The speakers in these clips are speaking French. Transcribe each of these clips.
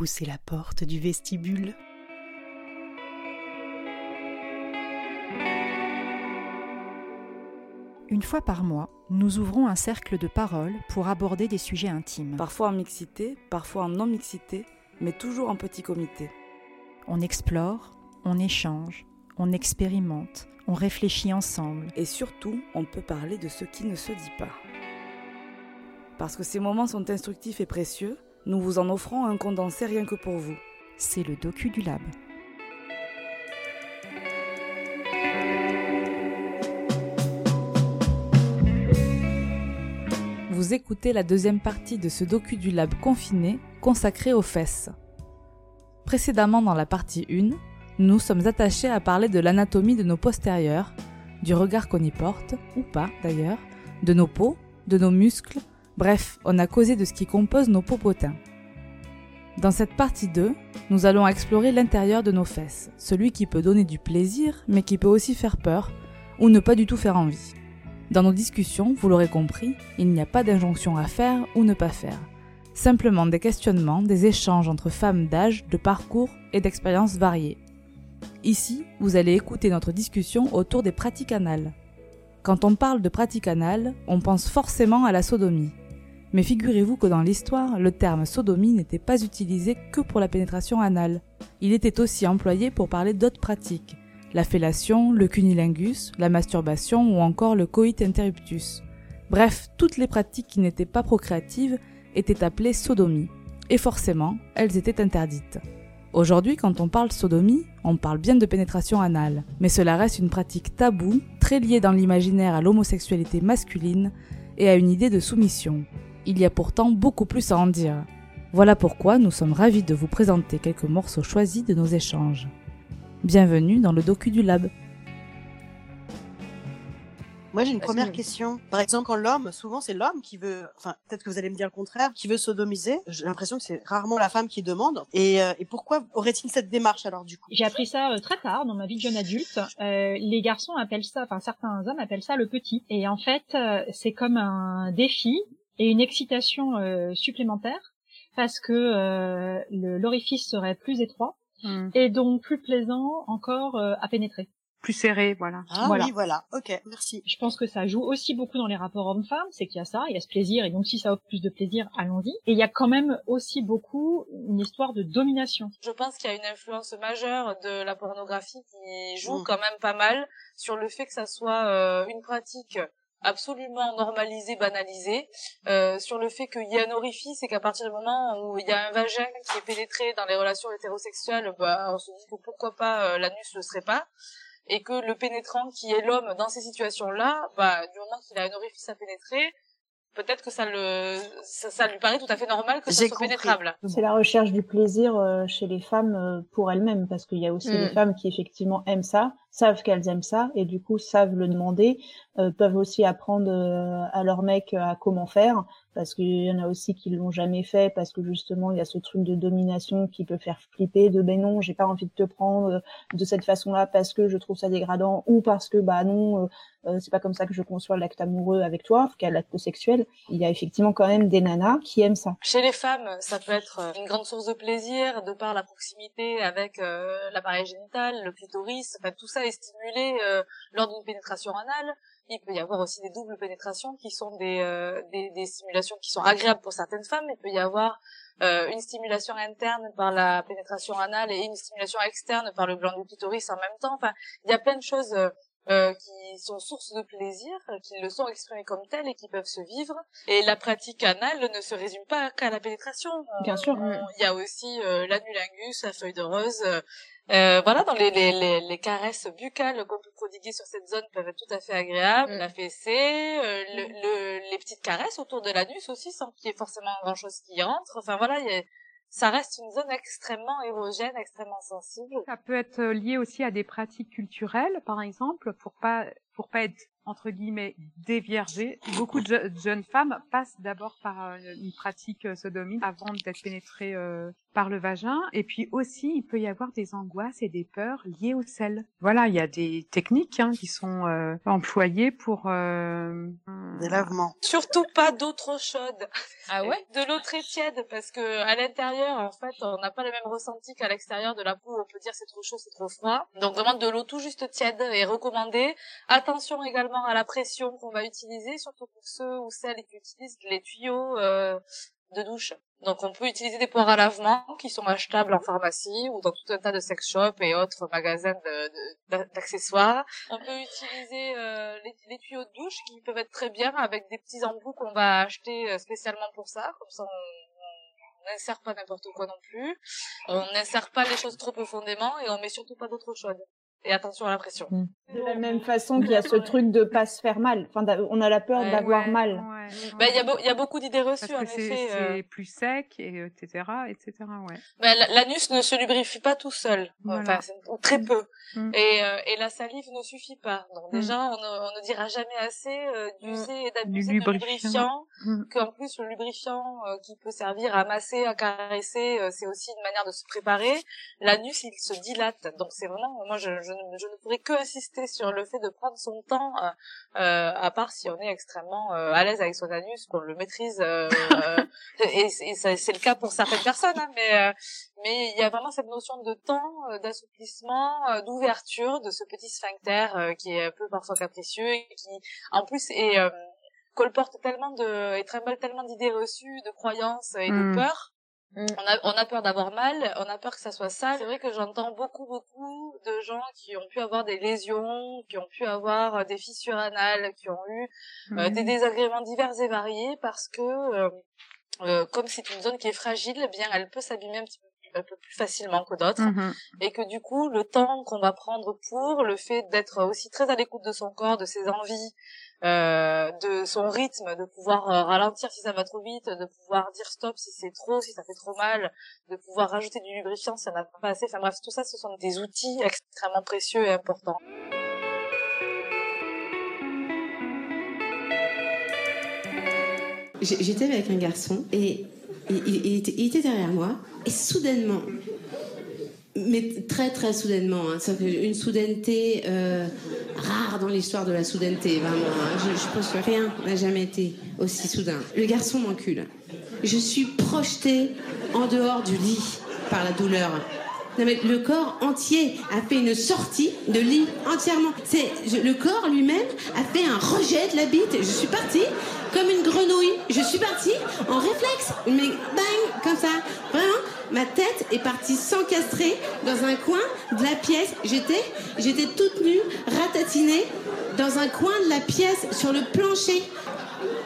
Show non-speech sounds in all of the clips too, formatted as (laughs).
poussez la porte du vestibule. Une fois par mois, nous ouvrons un cercle de parole pour aborder des sujets intimes. Parfois en mixité, parfois en non-mixité, mais toujours en petit comité. On explore, on échange, on expérimente, on réfléchit ensemble. Et surtout, on peut parler de ce qui ne se dit pas. Parce que ces moments sont instructifs et précieux, nous vous en offrons un condensé rien que pour vous. C'est le docu du lab. Vous écoutez la deuxième partie de ce docu du lab confiné consacré aux fesses. Précédemment dans la partie 1, nous sommes attachés à parler de l'anatomie de nos postérieurs, du regard qu'on y porte, ou pas d'ailleurs, de nos peaux, de nos muscles, bref, on a causé de ce qui compose nos popotins. Dans cette partie 2, nous allons explorer l'intérieur de nos fesses, celui qui peut donner du plaisir, mais qui peut aussi faire peur, ou ne pas du tout faire envie. Dans nos discussions, vous l'aurez compris, il n'y a pas d'injonction à faire ou ne pas faire. Simplement des questionnements, des échanges entre femmes d'âge, de parcours et d'expériences variées. Ici, vous allez écouter notre discussion autour des pratiques anales. Quand on parle de pratiques anales, on pense forcément à la sodomie. Mais figurez-vous que dans l'histoire, le terme sodomie n'était pas utilisé que pour la pénétration anale. Il était aussi employé pour parler d'autres pratiques, la fellation, le cunilingus, la masturbation ou encore le coït interruptus. Bref, toutes les pratiques qui n'étaient pas procréatives étaient appelées sodomie. Et forcément, elles étaient interdites. Aujourd'hui, quand on parle sodomie, on parle bien de pénétration anale, mais cela reste une pratique taboue, très liée dans l'imaginaire à l'homosexualité masculine et à une idée de soumission. Il y a pourtant beaucoup plus à en dire. Voilà pourquoi nous sommes ravis de vous présenter quelques morceaux choisis de nos échanges. Bienvenue dans le docu du lab. Moi, j'ai une première question. Par exemple, quand l'homme, souvent c'est l'homme qui veut, enfin, peut-être que vous allez me dire le contraire, qui veut sodomiser. J'ai l'impression que c'est rarement la femme qui demande. Et, euh, et pourquoi aurait-il cette démarche alors du coup? J'ai appris ça euh, très tard dans ma vie de jeune adulte. Euh, les garçons appellent ça, enfin certains hommes appellent ça le petit. Et en fait, euh, c'est comme un défi et une excitation euh, supplémentaire parce que l'orifice serait plus étroit Hmm. et donc plus plaisant encore à pénétrer. Plus serré, voilà. Ah Voilà. oui, voilà. Ok, merci. Je pense que ça joue aussi beaucoup dans les rapports hommes-femmes, c'est qu'il y a ça, il y a ce plaisir, et donc si ça offre plus de plaisir, allons-y. Et il y a quand même aussi beaucoup une histoire de domination. Je pense qu'il y a une influence majeure de la pornographie qui joue Mm. quand même pas mal sur le fait que ça soit euh, une pratique absolument normalisée, banalisée, euh, sur le fait qu'il y a un orifice et qu'à partir du moment où il y a un vagin qui est pénétré dans les relations hétérosexuelles, bah, on se dit que pourquoi pas euh, l'anus le serait pas et que le pénétrant qui est l'homme dans ces situations-là, bah, du moment qu'il a un orifice à pénétrer, peut-être que ça le, ça, ça lui paraît tout à fait normal que ça soit compris. pénétrable. C'est la recherche du plaisir euh, chez les femmes euh, pour elles-mêmes, parce qu'il y a aussi Mm. des femmes qui effectivement aiment ça, savent qu'elles aiment ça, et du coup savent le demander, euh, peuvent aussi apprendre à leur mec à comment faire, parce qu'il y en a aussi qui l'ont jamais fait, parce que justement il y a ce truc de domination qui peut faire flipper, de ben non, j'ai pas envie de te prendre euh, de cette façon-là parce que je trouve ça dégradant, ou parce que bah non, euh, euh, c'est pas comme ça que je conçois l'acte amoureux avec toi, en tout cas l'acte sexuel. Il y a effectivement quand même des nanas qui aiment ça. Chez les femmes, ça peut être euh, une grande source de plaisir de par la proximité avec l'appareil génital, le clitoris, enfin, tout ça est stimulé euh, lors d'une pénétration anale. Il peut y avoir aussi des doubles pénétrations qui sont des, euh, des, stimulations qui sont agréables pour certaines femmes. Il peut y avoir euh, une stimulation interne par la pénétration anale et une stimulation externe par le gland du clitoris en même temps. Enfin, il y a plein de choses euh, qui sont sources de plaisir, qui le sont exprimées comme telles et qui peuvent se vivre. Et la pratique anale ne se résume pas qu'à la pénétration. Bien sûr. Il y a aussi euh, l'anulingus, la feuille de rose. euh, voilà, dans les, les, les, les caresses buccales qu'on peut prodiguer sur cette zone peuvent être tout à fait agréables. Mm. La fessée, euh, le, le- les petites caresses autour de l'anus aussi, sans qu'il y ait forcément grand-chose qui y rentre. Enfin voilà, il y a- ça reste une zone extrêmement érogène, extrêmement sensible. Ça peut être euh, lié aussi à des pratiques culturelles, par exemple, pour pas pour pas être entre guillemets déviergées. Beaucoup de, de jeunes femmes passent d'abord par euh, une pratique euh, sodomie avant d'être pénétrées euh, par le vagin. Et puis aussi, il peut y avoir des angoisses et des peurs liées au sel. Voilà, il y a des techniques hein, qui sont euh, employées pour euh, des lavements. Surtout pas d'eau trop chaude. Ah ouais? (laughs) De l'eau très tiède parce que à l'intérieur, en fait, on n'a pas le même ressenti qu'à l'extérieur de la peau. On peut dire c'est trop chaud, c'est trop froid. Donc vraiment de l'eau tout juste tiède est recommandée. Attention également à la pression qu'on va utiliser, surtout pour ceux ou celles qui utilisent les tuyaux euh, de douche. Donc on peut utiliser des poires à lavement qui sont achetables en pharmacie ou dans tout un tas de sex shops et autres magasins d'accessoires. On peut utiliser euh, les, tuyaux de douche qui peuvent être très bien avec des petits embouts qu'on va acheter euh, spécialement pour ça. Comme ça on n'insère pas n'importe quoi non plus. On n'insère pas les choses trop profondément et on met surtout pas d'eau trop chaude et attention à la pression. Mm. De la même façon qu'il y a ce truc de pas se faire mal. Enfin, on a la peur d'avoir mal. Il y, a y a beaucoup d'idées reçues, en effet. C'est euh. plus sec, et, etc., etc., ouais. Bah, l'anus ne se lubrifie pas tout seul. Enfin, très peu. Mm. Et, euh, et la salive ne suffit pas. Donc, mm. déjà, on ne, on ne dira jamais assez euh, d'user et d'abuser de lubrifiant. Qu'en plus, le lubrifiant qui peut servir à masser, à caresser, c'est aussi une manière de se préparer. L'anus, il se dilate. Donc, c'est vraiment, moi, je je, ne, pourrais que insister sur le fait de prendre son temps, euh, euh, à part si on est extrêmement euh, à l'aise avec son anus, qu'on le maîtrise, (laughs) et, c'est le cas pour certaines personnes, hein, mais mais il y a vraiment cette notion de temps, d'assouplissement, d'ouverture de ce petit sphincter qui est un peu parfois capricieux et qui, en plus, est colporte tellement de et trimballe tellement d'idées reçues, de croyances et de mmh. peurs. On, a, on a peur d'avoir mal, on a peur que ça soit sale. C'est vrai que j'entends beaucoup, beaucoup de gens qui ont pu avoir des lésions, qui ont pu avoir euh, des fissures anales, qui ont eu euh, des mm. désagréments divers et variés parce que, euh, euh, comme c'est une zone qui est fragile, eh bien, elle peut s'abîmer un petit peu un peu plus facilement que d'autres mm-hmm. et que du coup le temps qu'on va prendre pour le fait d'être aussi très à l'écoute de son corps de ses envies euh, de son rythme, de pouvoir euh, ralentir si ça va trop vite, de pouvoir dire stop si c'est trop, si ça fait trop mal, de pouvoir rajouter du lubrifiant si ça n'a pas assez. Enfin bref, tout ça, ce sont des outils extrêmement précieux et importants. J'étais avec un garçon et il, était, derrière moi et soudainement, mais très très soudainement, hein, une soudaineté euh, rare dans l'histoire de la soudaineté, vraiment. Hein. Je, pense que rien n'a jamais été aussi soudain. Le garçon m'encule. Je suis projetée en dehors du lit par la douleur. le corps entier a fait une sortie de lit entièrement. Le corps lui-même a fait un rejet de la bite. Je suis partie comme une grenouille. Je suis partie en réflexe, mais bang comme ça. Vraiment, ma tête est partie s'encastrer dans un coin de la pièce. J'étais, j'étais toute nue, ratatinée dans un coin de la pièce sur le plancher.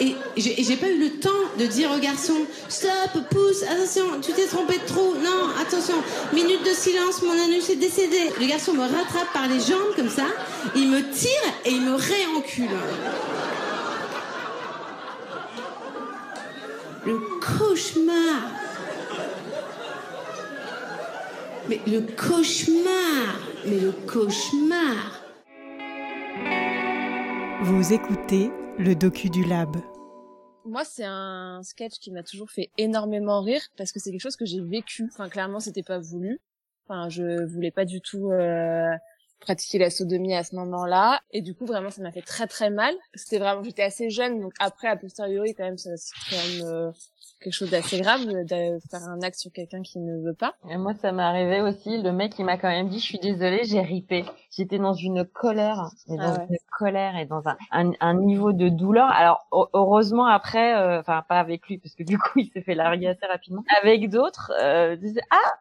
Et j'ai pas eu le temps de dire au garçon Stop, pousse, attention, tu t'es trompé de trou, non, attention, minute de silence, mon anus est décédé. Le garçon me rattrape par les jambes comme ça, il me tire et il me réencule. Le cauchemar Mais le cauchemar Mais le cauchemar Vous écoutez le docu du lab. Moi, c'est un sketch qui m'a toujours fait énormément rire parce que c'est quelque chose que j'ai vécu. Enfin, clairement, c'était pas voulu. Enfin, je voulais pas du tout euh, pratiquer la sodomie à ce moment-là. Et du coup, vraiment, ça m'a fait très très mal. C'était vraiment, j'étais assez jeune, donc après, a posteriori, quand même, c'est quand même euh, quelque chose d'assez grave de faire un acte sur quelqu'un qui ne veut pas. Et moi, ça m'est arrivé aussi. Le mec, il m'a quand même dit, je suis désolée, j'ai ripé. J'étais dans une colère, et dans ah une colère et dans un, un, niveau de douleur. Alors, heureusement, après, euh, enfin, pas avec lui, parce que du coup, (laughs) il s'est fait larguer assez rapidement. Avec d'autres, euh, ah,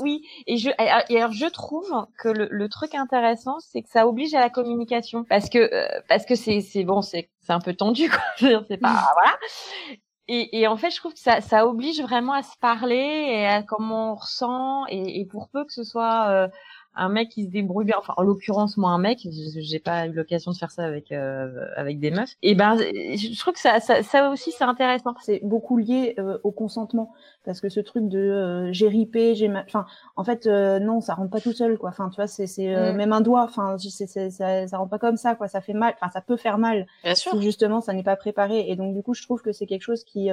oui, et je et alors je trouve que le, le truc intéressant, c'est que ça oblige à la communication parce que euh, parce que c'est c'est bon, c'est c'est un peu tendu quoi. (laughs) c'est pas voilà. Et, et, en fait, je trouve que ça, oblige vraiment à se parler et à comment on ressent. Et, et pour peu que ce soit euh, un mec qui se débrouille bien, enfin en l'occurrence moi un mec, j'ai pas eu l'occasion de faire ça avec euh, avec des meufs. Et ben je trouve que ça ça, ça aussi c'est intéressant. C'est beaucoup lié euh, au consentement parce que ce truc de euh, j'ai ripé, j'ai enfin en fait non ça rentre pas tout seul quoi. Enfin tu vois c'est c'est mm. même un doigt, enfin c'est ça ça rentre pas comme ça quoi. Ça fait mal, enfin ça peut faire mal Bien sûr. si justement ça n'est pas préparé et donc du coup je trouve que c'est quelque chose qui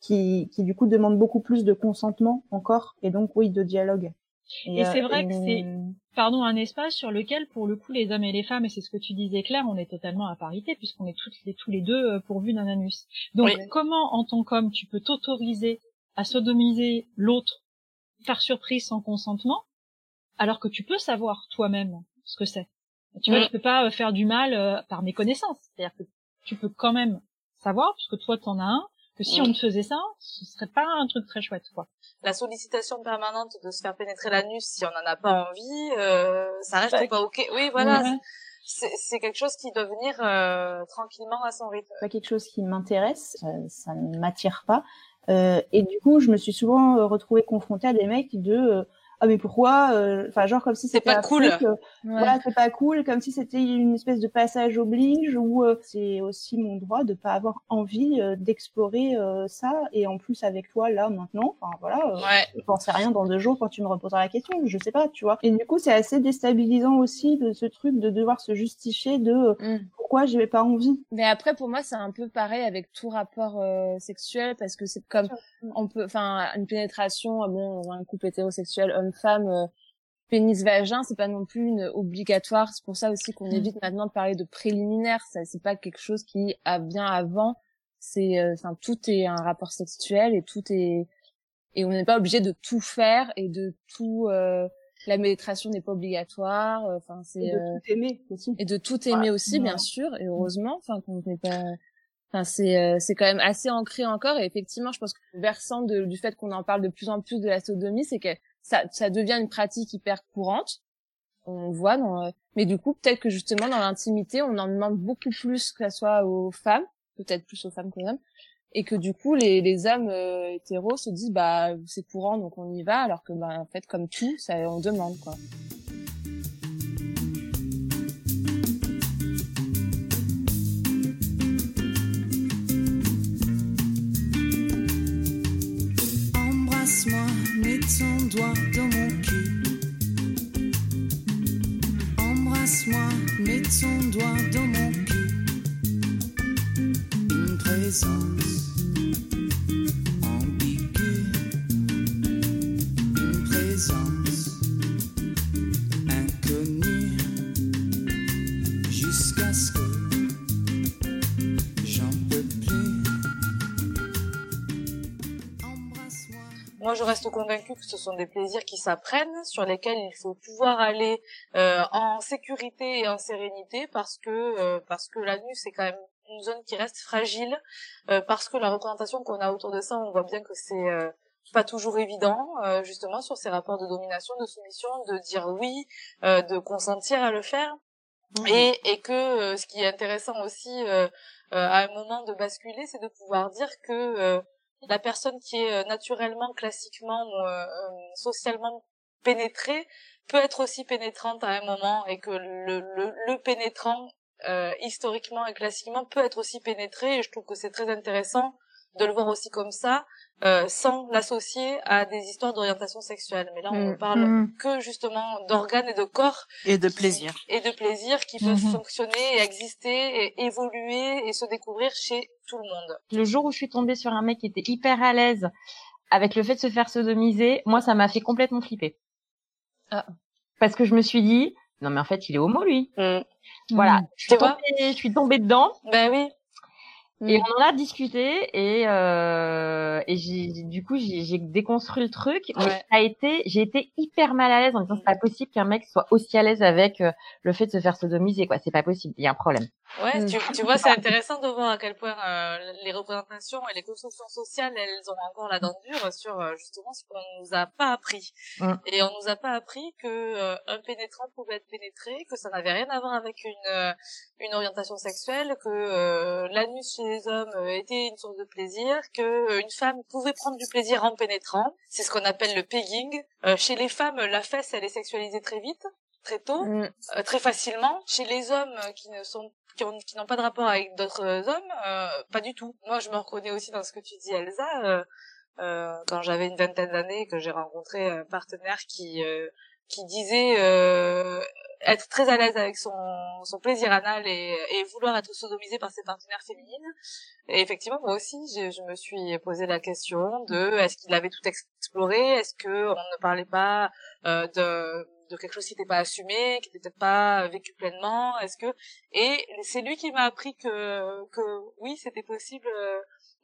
qui, qui du coup demandent beaucoup plus de consentement encore et donc oui de dialogue. Et, c'est vrai que c'est, pardon, un espace sur lequel, pour le coup, les hommes et les femmes, et c'est ce que tu disais Claire, on est totalement à parité puisqu'on est toutes les, tous les deux pourvus d'un anus. Donc, comment, en tant qu'homme, tu peux t'autoriser à sodomiser l'autre par surprise sans consentement, alors que tu peux savoir toi-même ce que c'est? Tu vois, tu peux pas faire du mal par méconnaissance. C'est-à-dire que tu peux quand même savoir, puisque toi t'en as un, que si on te faisait ça, ce serait pas un truc très chouette, quoi. La sollicitation permanente de se faire pénétrer l'anus si on n'en a pas envie, euh, ça reste pas ok. Oui, voilà. C'est quelque chose qui doit venir euh, tranquillement à son rythme. Pas quelque chose qui m'intéresse, euh, ça ne m'attire pas. Euh, et du coup, je me suis souvent euh, retrouvée confrontée à des mecs de ah mais pourquoi euh, enfin genre comme si c'était pas cool truc, euh, voilà c'est pas cool comme si c'était une espèce de passage oblige ou euh, c'est aussi mon droit de pas avoir envie d'explorer ça et en plus avec toi là maintenant enfin voilà ouais. je pensais rien dans deux jours quand tu me reposeras la question je sais pas tu vois et du coup c'est assez déstabilisant aussi de ce truc de devoir se justifier de mm. Pourquoi j'avais pas envie mais après pour moi c'est un peu pareil avec tout rapport sexuel parce que c'est comme on peut enfin une pénétration bon un couple hétérosexuel femme euh, pénis vagin c'est pas non plus une obligatoire. C'est pour ça aussi qu'on évite mm. maintenant de parler de préliminaire. Ça c'est pas quelque chose qui a bien avant. C'est euh, enfin tout est un rapport sexuel et tout est et on n'est pas obligé de tout faire et de tout euh, la méditation n'est pas obligatoire enfin c'est et de tout aimer aussi et de tout aimer aussi bien sûr et heureusement enfin qu'on n'est pas Enfin, c'est c'est quand même assez ancré encore et effectivement je pense que le versant de, du fait qu'on en parle de plus en plus de la sodomie c'est que ça, ça devient une pratique hyper courante. On voit dans, euh, mais du coup, peut-être que justement dans l'intimité, on en demande beaucoup plus que ça soit aux femmes, peut-être plus aux femmes qu'aux hommes, et que du coup, les, les hommes euh, hétéros se disent bah c'est courant donc on y va, alors que bah en fait comme tout, ça on demande quoi. ton doigt dans mon cul. Embrasse-moi, mets ton doigt dans mon cul. Une présence. Moi je reste convaincue que ce sont des plaisirs qui s'apprennent, sur lesquels il faut pouvoir aller euh, en sécurité et en sérénité, parce que euh, parce que l'anus est quand même une zone qui reste fragile, euh, parce que la représentation qu'on a autour de ça, on voit bien que c'est pas toujours évident, justement sur ces rapports de domination, de soumission, de dire oui, de consentir à le faire. Mmh. Et, et que ce qui est intéressant aussi à un moment de basculer, c'est de pouvoir dire que la personne qui est euh, naturellement, classiquement, euh, euh, socialement pénétrée peut être aussi pénétrante à un moment et que le, le, le pénétrant historiquement et classiquement peut être aussi pénétré et je trouve que c'est très intéressant de le voir aussi comme ça, euh, sans l'associer à des histoires d'orientation sexuelle. Mais là, on ne mm. parle mm. que justement d'organes et de corps. Et de plaisir. Et de plaisir qui peuvent mm-hmm. fonctionner et exister et évoluer et se découvrir chez tout le monde. Le jour où je suis tombée sur un mec qui était hyper à l'aise avec le fait de se faire sodomiser, moi, ça m'a fait complètement flipper. Ah. Parce que je me suis dit, non mais en fait, il est homo, lui. Mm. Voilà, je suis, tombée, je suis tombée dedans. Ben oui. Et mm. on en a discuté et euh, et j'ai du coup j'ai déconstruit le truc. Mais ça a été j'ai été hyper mal à l'aise en disant c'est pas possible qu'un mec soit aussi à l'aise avec euh, le fait de se faire sodomiser quoi. C'est pas possible. Il y a un problème. Ouais, mm. tu, tu, vois, c'est intéressant de voir à quel point euh, les représentations et les constructions sociales, elles ont encore la dent dure sur euh, justement ce qu'on nous a pas appris. Mm. Et on nous a pas appris que euh, un pénétrant pouvait être pénétré, que ça n'avait rien à voir avec une une orientation sexuelle, que l'anus chez les hommes était une source de plaisir, que une femme pouvait prendre du plaisir en pénétrant. C'est ce qu'on appelle le pegging. chez les femmes, la fesse, elle est sexualisée très vite très tôt, mm. très facilement. Chez les hommes qui ne sont qui n'ont pas de rapport avec d'autres hommes, euh, pas du tout. Moi, je me reconnais aussi dans ce que tu dis, Elsa. Euh, euh, quand j'avais une vingtaine d'années, que j'ai rencontré un partenaire qui qui disait être très à l'aise avec son, son plaisir anal et, et vouloir être sodomisé par ses partenaires féminines. Et effectivement, moi aussi, je, je me suis posé la question de est-ce qu'il avait tout exploré, est-ce que on ne parlait pas euh, de de quelque chose qui n'était pas assumé, qui n'était pas vécu pleinement, est-ce que et c'est lui qui m'a appris que que oui, c'était possible euh,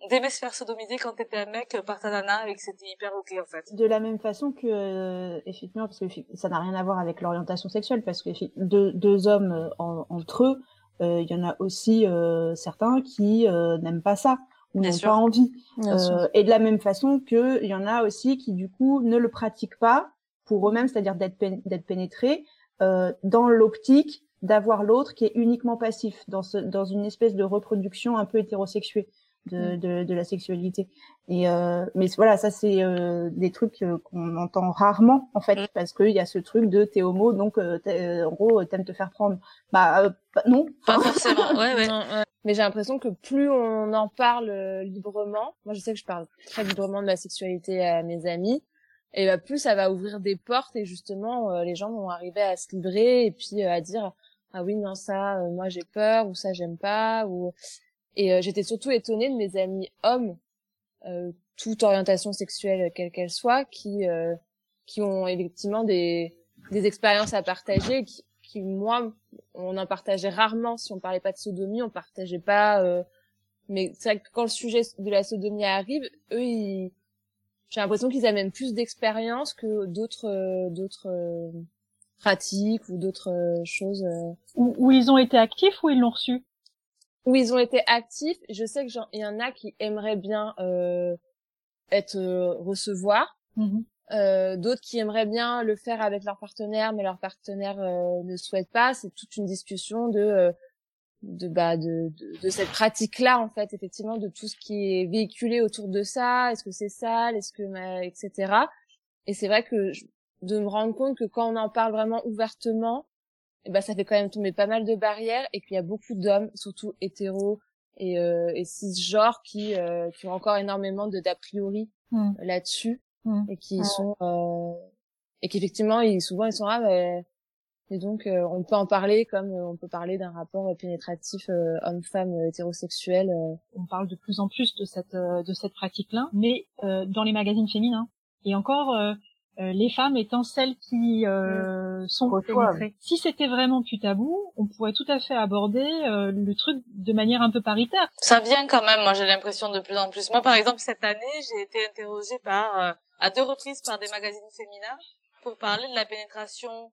d'aimer se faire sodomiser quand t'étais un mec par ta nana et que c'était hyper ok en fait. De la même façon que euh, effectivement parce que ça n'a rien à voir avec l'orientation sexuelle parce que deux, deux hommes euh, entre eux, euh, il y en a aussi certains qui n'aiment pas ça ou n'ont pas envie. et de la même façon que il y en a aussi qui du coup ne le pratiquent pas pour eux-mêmes, c'est-à-dire d'être d'être pénétrés dans l'optique d'avoir l'autre qui est uniquement passif dans ce, dans une espèce de reproduction un peu hétérosexuée de, mm. de, de, la sexualité. Et euh, mais voilà, ça c'est euh, des trucs euh, qu'on entend rarement en fait, mm. parce qu'il y a ce truc de t'es homo, donc euh, en gros t'aimes te faire prendre. Bah non. Pas forcément. ouais, ouais. Mais j'ai l'impression que plus on en parle librement, moi je sais que je parle très librement de ma sexualité à mes amis, et bah plus ça va ouvrir des portes et justement les gens vont arriver à se livrer et puis à dire ah oui non ça moi j'ai peur ou ça j'aime pas ou et euh, j'étais surtout étonnée de mes amis hommes, euh, toute orientation sexuelle quelle qu'elle soit, qui euh, qui ont effectivement des des expériences à partager, qui, qui moi on en partageait rarement. Si on parlait pas de sodomie, on partageait pas. Euh, mais c'est vrai que quand le sujet de la sodomie arrive, eux, ils... j'ai l'impression qu'ils avaient même plus d'expérience que d'autres d'autres pratiques ou d'autres choses. Où, où, ils ont été actifs ou ils l'ont reçu? Où ils ont été actifs. Je sais que il y en a qui aimeraient bien euh, être euh, recevoir, euh, d'autres qui aimeraient bien le faire avec leur partenaire, mais leur partenaire euh, ne souhaite pas. C'est toute une discussion de euh, de bah de, de, de cette pratique là en fait effectivement de tout ce qui est véhiculé autour de ça est-ce que c'est sale? Est-ce que etc et c'est vrai que de me rendre compte que quand on en parle vraiment ouvertement et ben ça fait quand même tomber pas mal de barrières et qu'il y a beaucoup d'hommes, surtout hétéros et, euh, et cisgenres, qui euh, qui ont encore énormément de d'a priori mm. là-dessus mm. et qui sont euh, et qu'effectivement ils souvent ils sont ah et donc euh, on peut en parler comme euh, on peut parler d'un rapport pénétratif euh, homme-femme hétérosexuel. On parle de plus en plus de cette de cette pratique-là, mais dans les magazines féminins. Et encore, euh, les femmes étant celles qui euh, sont pénétrées. Si c'était vraiment plus tabou, on pourrait tout à fait aborder euh, le truc de manière un peu paritaire. Ça vient quand même, moi j'ai l'impression de plus en plus. Moi par exemple cette année, j'ai été interrogée par à deux reprises par des magazines féminins pour parler de la pénétration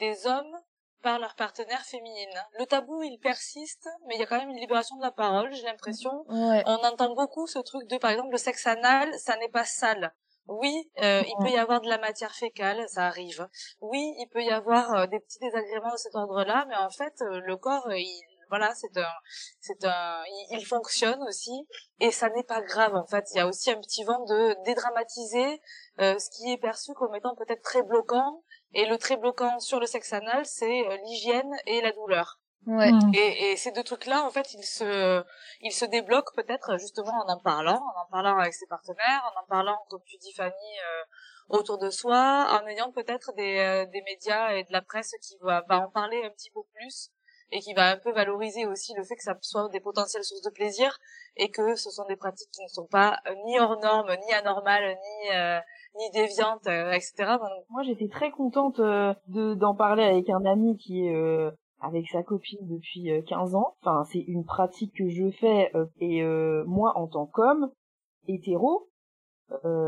des hommes par leurs partenaires féminines. Le tabou, il persiste, mais il y a quand même une libération de la parole, j'ai l'impression. On entend beaucoup ce truc de, par exemple, le sexe anal, ça n'est pas sale. Oui, euh, il peut y avoir de la matière fécale, ça arrive. Oui, il peut y avoir euh, des petits désagréments de cet ordre-là, mais en fait, euh, le corps, il, voilà, c'est un, c'est un, il, fonctionne aussi, et ça n'est pas grave. En fait, il y a aussi un petit vent de dédramatiser ce qui est perçu comme étant peut-être très bloquant, et le très bloquant sur le sexe anal, c'est l'hygiène et la douleur. Ouais. Mm. Et, et, ces deux trucs-là, en fait, ils se, ils se débloquent peut-être justement en en parlant, en en parlant avec ses partenaires, en en parlant, comme tu dis Fanny, euh, autour de soi, en ayant peut-être des, euh, des médias et de la presse qui va, va en parler un petit peu plus et qui va un peu valoriser aussi le fait que ça soit des potentielles sources de plaisir et que ce sont des pratiques qui ne sont pas euh, ni hors normes, ni anormales, ni ni déviantes, etc. Moi, j'étais très contente de d'en parler avec un ami qui est avec sa copine depuis 15 euh, ans. Enfin, c'est une pratique que je fais euh, et euh, moi en tant qu'homme hétéro,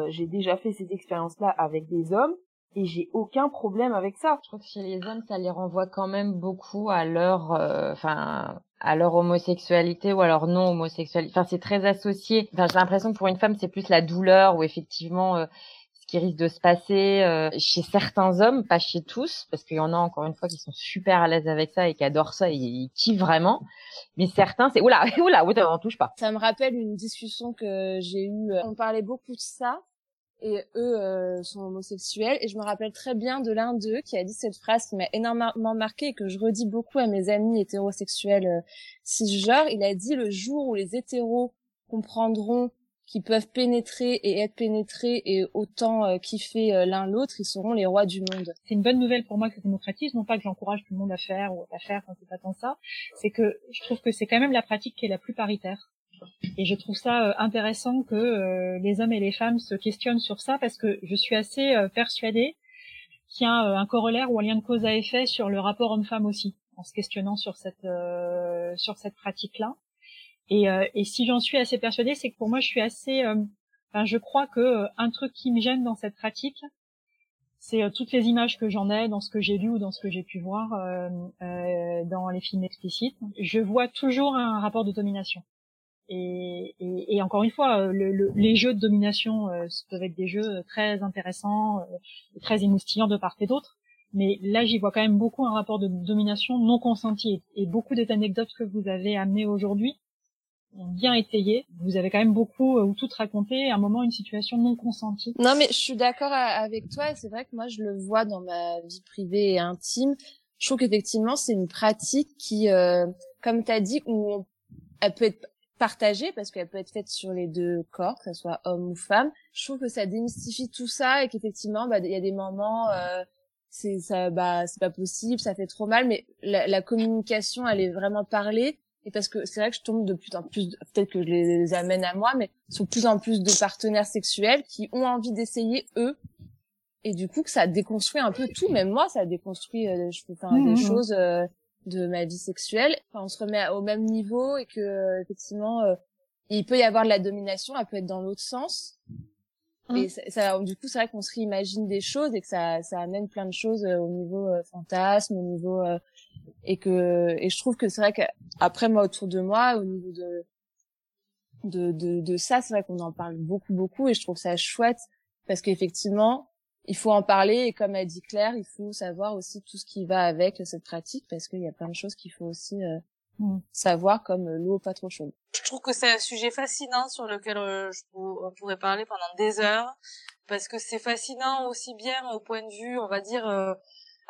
j'ai déjà fait ces expériences-là avec des hommes et j'ai aucun problème avec ça. Je crois que chez les hommes, ça les renvoie quand même beaucoup à leur, enfin, à leur homosexualité ou à leur non homosexualité. Enfin, c'est très associé. Enfin, j'ai l'impression que pour une femme, c'est plus la douleur ou effectivement qui risque de se passer euh, chez certains hommes, pas chez tous, parce qu'il y en a encore une fois qui sont super à l'aise avec ça et qui adorent ça et kiffent vraiment. Mais certains, c'est oula, (laughs) oula, oula, on touche pas. Ça me rappelle une discussion que j'ai eue. Euh, on parlait beaucoup de ça et eux euh, sont homosexuels et je me rappelle très bien de l'un d'eux qui a dit cette phrase qui m'a énormément marqué et que je redis beaucoup à mes amis hétérosexuels cisgenres. Il a dit le jour où les hétéros comprendront qui peuvent pénétrer et être pénétrés et autant euh, kiffer euh, l'un l'autre, ils seront les rois du monde. C'est une bonne nouvelle pour moi que ça démocratise, non pas que j'encourage tout le monde à faire ou à faire, quand c'est pas tant ça, c'est que je trouve que c'est quand même la pratique qui est la plus paritaire. Et je trouve ça euh, intéressant que euh, les hommes et les femmes se questionnent sur ça parce que je suis assez euh, persuadée qu'il y a un corollaire ou un lien de cause à effet sur le rapport homme-femme aussi, en se questionnant sur cette sur cette pratique-là. Et, si j'en suis assez persuadée, c'est que pour moi, je suis assez, enfin, je crois que un truc qui me gêne dans cette pratique, c'est toutes les images que j'en ai dans ce que j'ai lu ou dans ce que j'ai pu voir dans les films explicites. Je vois toujours un rapport de domination. Et, et, et, encore une fois, euh, le, le, les jeux de domination euh, peuvent être des jeux très intéressants, euh, très émoustillants de part et d'autre. Mais là, j'y vois quand même beaucoup un rapport de domination non consenti. Et beaucoup des anecdotes que vous avez amenées aujourd'hui ont bien étayé. Vous avez quand même beaucoup ou tout raconté à un moment une situation non consentie. Non, mais je suis d'accord avec toi. C'est vrai que moi, je le vois dans ma vie privée et intime. Je trouve qu'effectivement, c'est une pratique qui, euh, comme tu as dit, où elle peut être partagée parce qu'elle peut être faite sur les deux corps, que ce soit homme ou femme. Je trouve que ça démystifie tout ça et qu'effectivement, bah, il y a des moments, euh, c'est ça, bah, c'est pas possible, ça fait trop mal, mais la, la, communication, elle est vraiment parlée. Et parce que c'est vrai que je tombe de plus en plus, peut-être que je les amène à moi, mais sur plus en plus de partenaires sexuels qui ont envie d'essayer eux. Et du coup, que ça déconstruit un peu tout. Même moi, ça déconstruit, euh, je peux faire des mmh, mmh. choses. Euh, de ma vie sexuelle. Enfin, on se remet au même niveau et que effectivement, euh, il peut y avoir de la domination, elle peut être dans l'autre sens. Mmh. Et ça, du coup, c'est vrai qu'on se réimagine des choses et que ça, ça amène plein de choses euh, au niveau euh, fantasme, au niveau et que et je trouve que c'est vrai qu'après moi autour de moi, au niveau de de de, de ça, c'est vrai qu'on en parle beaucoup beaucoup et je trouve ça chouette parce qu'effectivement, il faut en parler et comme a dit Claire, il faut savoir aussi tout ce qui va avec cette pratique parce qu'il y a plein de choses qu'il faut aussi euh, mm. savoir comme l'eau pas trop chaude. Je trouve que c'est un sujet fascinant sur lequel euh, je on pourrait parler pendant des heures parce que c'est fascinant aussi bien au point de vue, on va dire, euh,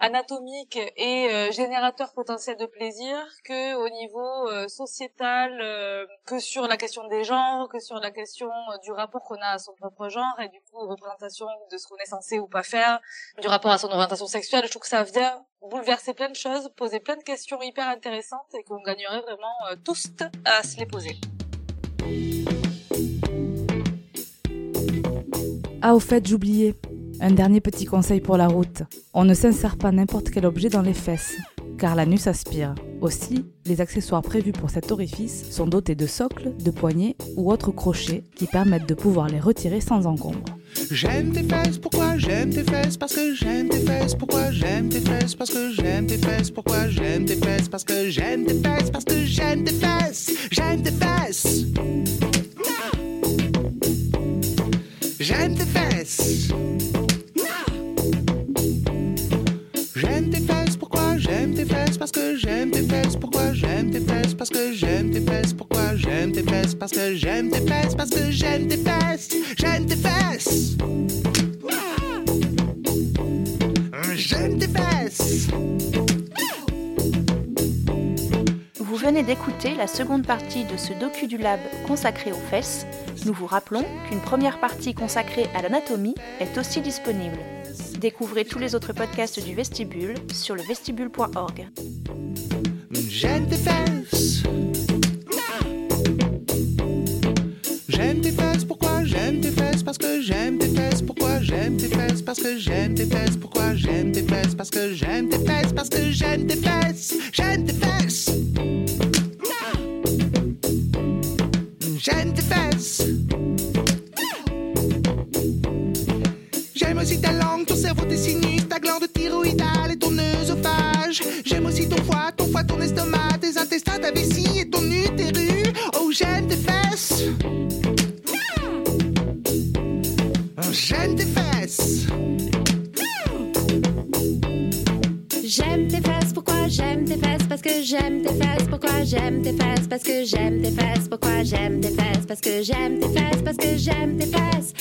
anatomique et euh, générateur potentiel de plaisir que au niveau euh, sociétal, euh, que sur la question des genres, que sur la question du rapport qu'on a à son propre genre et du coup représentation de ce qu'on est censé ou pas faire, du rapport à son orientation sexuelle. Je trouve que ça vient bouleverser plein de choses, poser plein de questions hyper intéressantes et qu'on gagnerait vraiment tous à se les poser. Ah, au fait, j'oubliais. Un dernier petit conseil pour la route. On ne s'insère pas n'importe quel objet dans les fesses, car l'anus aspire. Aussi, les accessoires prévus pour cet orifice sont dotés de socles, de poignées ou autres crochets qui permettent de pouvoir les retirer sans encombre. J'aime tes fesses, pourquoi j'aime tes fesses? Parce que j'aime tes fesses, pourquoi j'aime tes fesses? Parce que j'aime tes fesses, pourquoi j'aime tes fesses? Parce que j'aime tes fesses, parce que j'aime tes fesses J'aime tes fesses J'aime tes fesses Parce que j'aime tes fesses, pourquoi j'aime tes fesses? Parce que j'aime tes fesses, pourquoi j'aime tes fesses? Parce que j'aime tes fesses, parce que j'aime tes fesses. J'aime tes fesses. J'aime tes fesses. Vous venez d'écouter la seconde partie de ce docu du lab consacré aux fesses. Nous vous rappelons qu'une première partie consacrée à l'anatomie est aussi disponible. Découvrez tous les autres podcasts du Vestibule sur le vestibule.org. J'aime tes fesses. J'aime tes fesses, pourquoi j'aime tes fesses? Parce que j'aime tes fesses, pourquoi j'aime tes fesses? Parce que j'aime tes fesses, pourquoi j'aime tes fesses? Parce que j'aime tes fesses, parce que j'aime tes fesses. J'aime tes fesses ton estomac, tes intestins, ta vessie et ton utérus. Oh, j'aime tes fesses. Oh, j'aime tes fesses. J'aime tes fesses, pourquoi j'aime tes fesses? Parce que j'aime tes fesses, pourquoi j'aime tes fesses? Parce que j'aime tes fesses, pourquoi j'aime tes fesses? Parce que j'aime tes fesses, parce que J'aime tes fesses